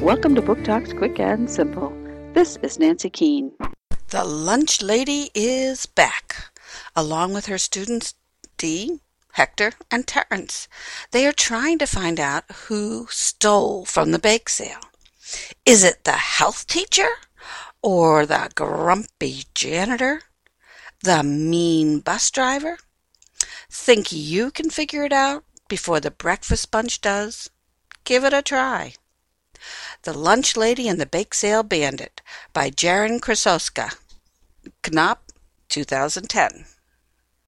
Welcome to Book Talks Quick and Simple. This is Nancy Keane. The lunch lady is back, along with her students Dee, Hector, and Terence. They are trying to find out who stole from the bake sale. Is it the health teacher? Or the grumpy janitor? The mean bus driver? Think you can figure it out before the breakfast bunch does? Give it a try. The Lunch Lady and the Bake Sale Bandit by Jarrett Krosoczka. Knopf, 2010.